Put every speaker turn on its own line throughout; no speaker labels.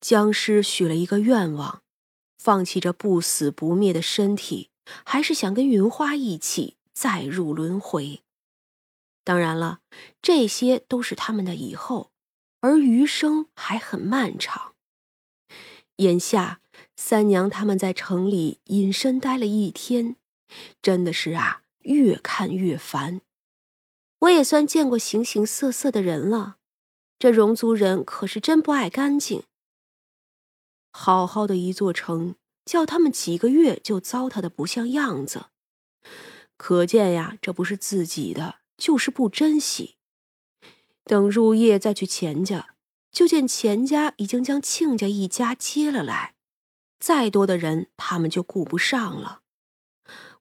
僵尸许了一个愿望，放弃这不死不灭的身体，还是想跟云花一起再入轮回。当然了，这些都是他们的以后，而余生还很漫长。眼下，三娘他们在城里隐身待了一天，真的是啊，越看越烦。我也算见过形形色色的人了，这戎族人可是真不爱干净。好好的一座城，叫他们几个月就糟蹋的不像样子，可见呀，这不是自己的。就是不珍惜，等入夜再去钱家，就见钱家已经将亲家一家接了来，再多的人他们就顾不上了。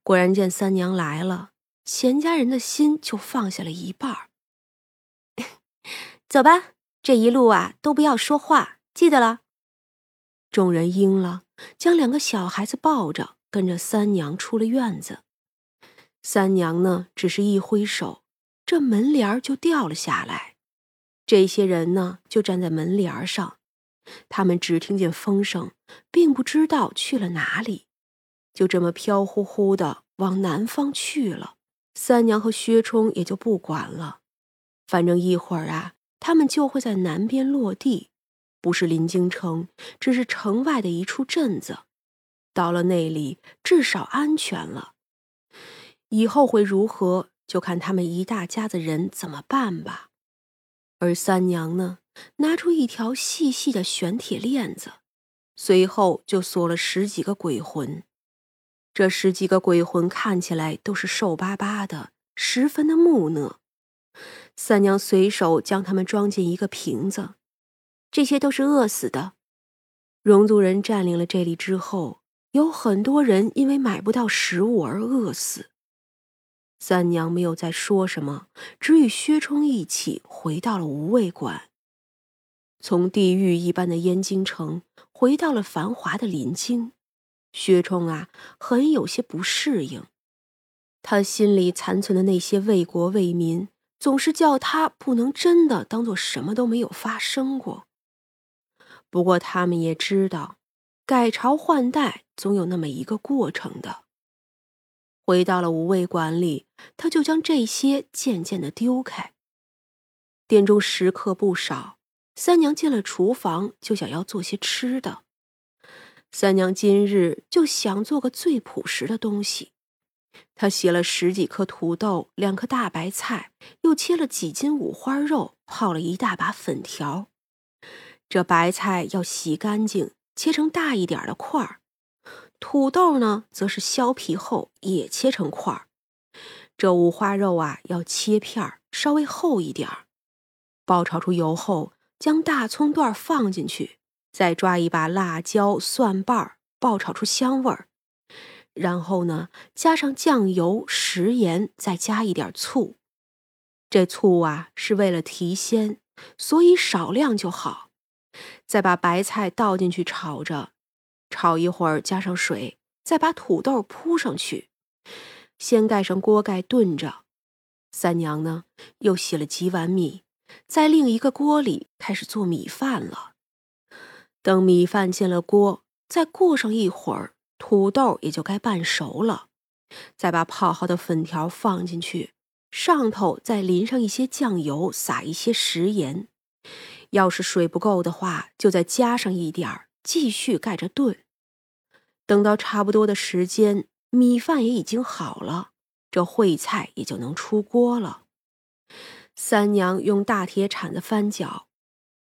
果然见三娘来了，钱家人的心就放下了一半 走吧，这一路啊都不要说话，记得了。众人应了，将两个小孩子抱着，跟着三娘出了院子。三娘呢，只是一挥手。这门帘就掉了下来，这些人呢就站在门帘上，他们只听见风声，并不知道去了哪里，就这么飘忽忽的往南方去了。三娘和薛冲也就不管了，反正一会儿啊，他们就会在南边落地，不是临京城，只是城外的一处镇子。到了那里，至少安全了。以后会如何？就看他们一大家子人怎么办吧。而三娘呢，拿出一条细细的玄铁链子，随后就锁了十几个鬼魂。这十几个鬼魂看起来都是瘦巴巴的，十分的木讷。三娘随手将他们装进一个瓶子，这些都是饿死的。戎族人占领了这里之后，有很多人因为买不到食物而饿死。三娘没有再说什么，只与薛冲一起回到了无畏馆。从地狱一般的燕京城回到了繁华的临京，薛冲啊，很有些不适应。他心里残存的那些为国为民，总是叫他不能真的当做什么都没有发生过。不过他们也知道，改朝换代总有那么一个过程的。回到了无味馆里，他就将这些渐渐的丢开。店中食客不少，三娘进了厨房，就想要做些吃的。三娘今日就想做个最朴实的东西，她洗了十几颗土豆，两颗大白菜，又切了几斤五花肉，泡了一大把粉条。这白菜要洗干净，切成大一点的块儿。土豆呢，则是削皮后也切成块儿。这五花肉啊，要切片儿，稍微厚一点儿。爆炒出油后，将大葱段放进去，再抓一把辣椒、蒜瓣儿，爆炒出香味儿。然后呢，加上酱油、食盐，再加一点醋。这醋啊，是为了提鲜，所以少量就好。再把白菜倒进去炒着。炒一会儿，加上水，再把土豆铺上去，先盖上锅盖炖着。三娘呢，又洗了几碗米，在另一个锅里开始做米饭了。等米饭进了锅，再过上一会儿，土豆也就该半熟了。再把泡好的粉条放进去，上头再淋上一些酱油，撒一些食盐。要是水不够的话，就再加上一点儿，继续盖着炖。等到差不多的时间，米饭也已经好了，这烩菜也就能出锅了。三娘用大铁铲子翻搅，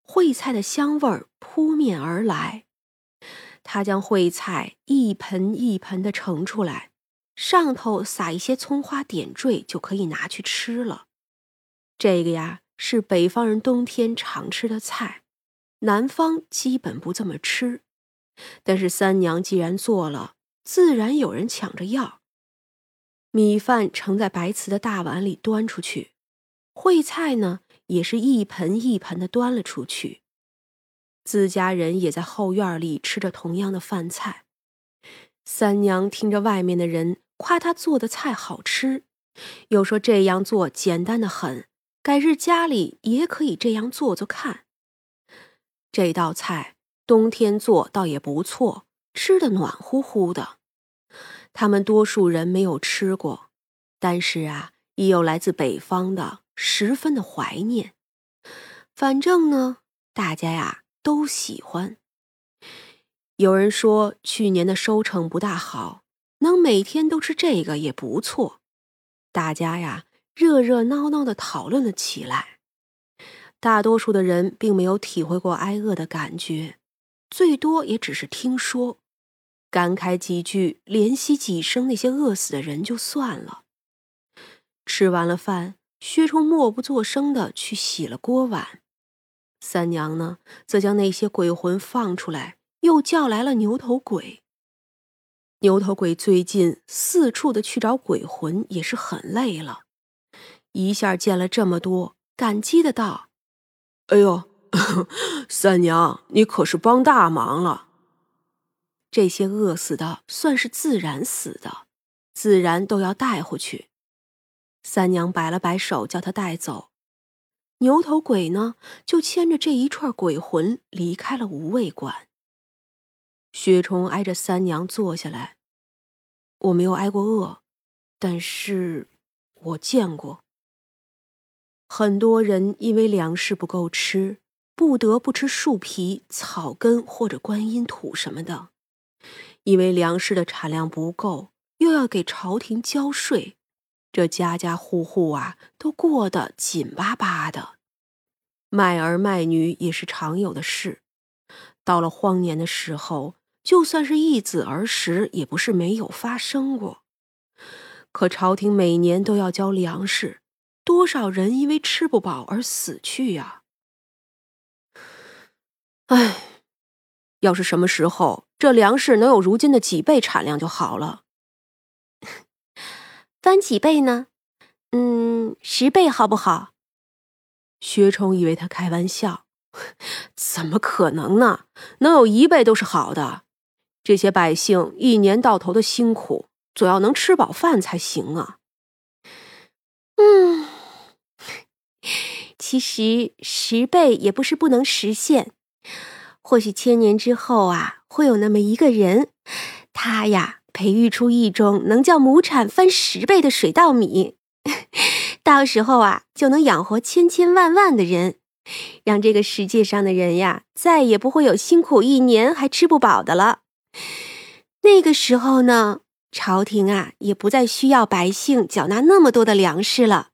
烩菜的香味儿扑面而来。她将烩菜一盆一盆的盛出来，上头撒一些葱花点缀，就可以拿去吃了。这个呀，是北方人冬天常吃的菜，南方基本不这么吃。但是三娘既然做了，自然有人抢着要。米饭盛在白瓷的大碗里端出去，烩菜呢也是一盆一盆的端了出去。自家人也在后院里吃着同样的饭菜。三娘听着外面的人夸她做的菜好吃，又说这样做简单的很，改日家里也可以这样做做看。这道菜。冬天做倒也不错，吃的暖乎乎的。他们多数人没有吃过，但是啊，已有来自北方的，十分的怀念。反正呢，大家呀都喜欢。有人说去年的收成不大好，能每天都吃这个也不错。大家呀热热闹闹的讨论了起来。大多数的人并没有体会过挨饿的感觉，最多也只是听说，感慨几句，怜惜几声那些饿死的人就算了。吃完了饭，薛冲默不作声的去洗了锅碗，三娘呢，则将那些鬼魂放出来，又叫来了牛头鬼。牛头鬼最近四处的去找鬼魂，也是很累了，一下见了这么多，感激的道。
哎呦，三娘，你可是帮大忙了。
这些饿死的算是自然死的，自然都要带回去。三娘摆了摆手，叫他带走。牛头鬼呢，就牵着这一串鬼魂离开了无畏馆。薛冲挨着三娘坐下来，我没有挨过饿，但是我见过。很多人因为粮食不够吃，不得不吃树皮、草根或者观音土什么的。因为粮食的产量不够，又要给朝廷交税，这家家户户啊都过得紧巴巴的。卖儿卖女也是常有的事。到了荒年的时候，就算是一子儿时，也不是没有发生过。可朝廷每年都要交粮食。多少人因为吃不饱而死去呀！唉，要是什么时候这粮食能有如今的几倍产量就好了。
翻几倍呢？嗯，十倍好不好？
薛冲以为他开玩笑，怎么可能呢？能有一倍都是好的。这些百姓一年到头的辛苦，总要能吃饱饭才行啊。
嗯。其实十倍也不是不能实现，或许千年之后啊，会有那么一个人，他呀培育出一种能叫亩产翻十倍的水稻米，到时候啊就能养活千千万万的人，让这个世界上的人呀再也不会有辛苦一年还吃不饱的了。那个时候呢，朝廷啊也不再需要百姓缴纳那么多的粮食了。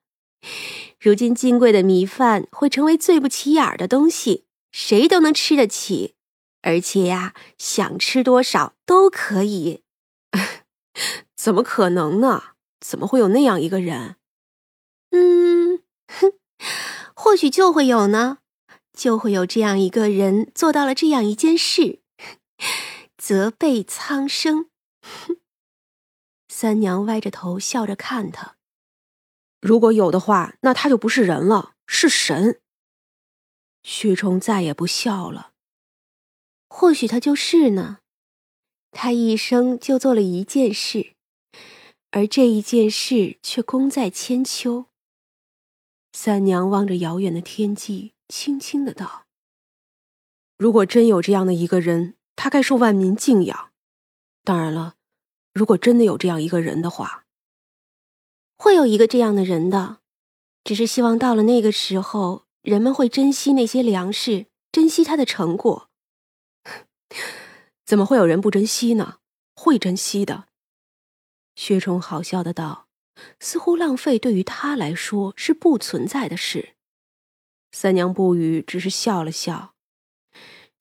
如今金贵的米饭会成为最不起眼的东西，谁都能吃得起，而且呀，想吃多少都可以。
怎么可能呢？怎么会有那样一个人？
嗯，哼，或许就会有呢，就会有这样一个人做到了这样一件事，责备苍生。
三娘歪着头笑着看他。如果有的话，那他就不是人了，是神。许冲再也不笑了。
或许他就是呢，他一生就做了一件事，而这一件事却功在千秋。
三娘望着遥远的天际，轻轻的道：“如果真有这样的一个人，他该受万民敬仰。当然了，如果真的有这样一个人的话。”
会有一个这样的人的，只是希望到了那个时候，人们会珍惜那些粮食，珍惜他的成果。
怎么会有人不珍惜呢？会珍惜的。薛冲好笑的道：“似乎浪费对于他来说是不存在的事。”三娘不语，只是笑了笑。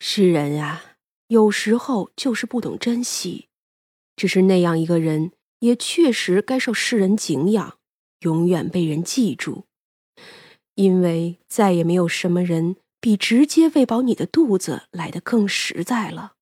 世人呀，有时候就是不懂珍惜，只是那样一个人。也确实该受世人敬仰，永远被人记住，因为再也没有什么人比直接喂饱你的肚子来得更实在了。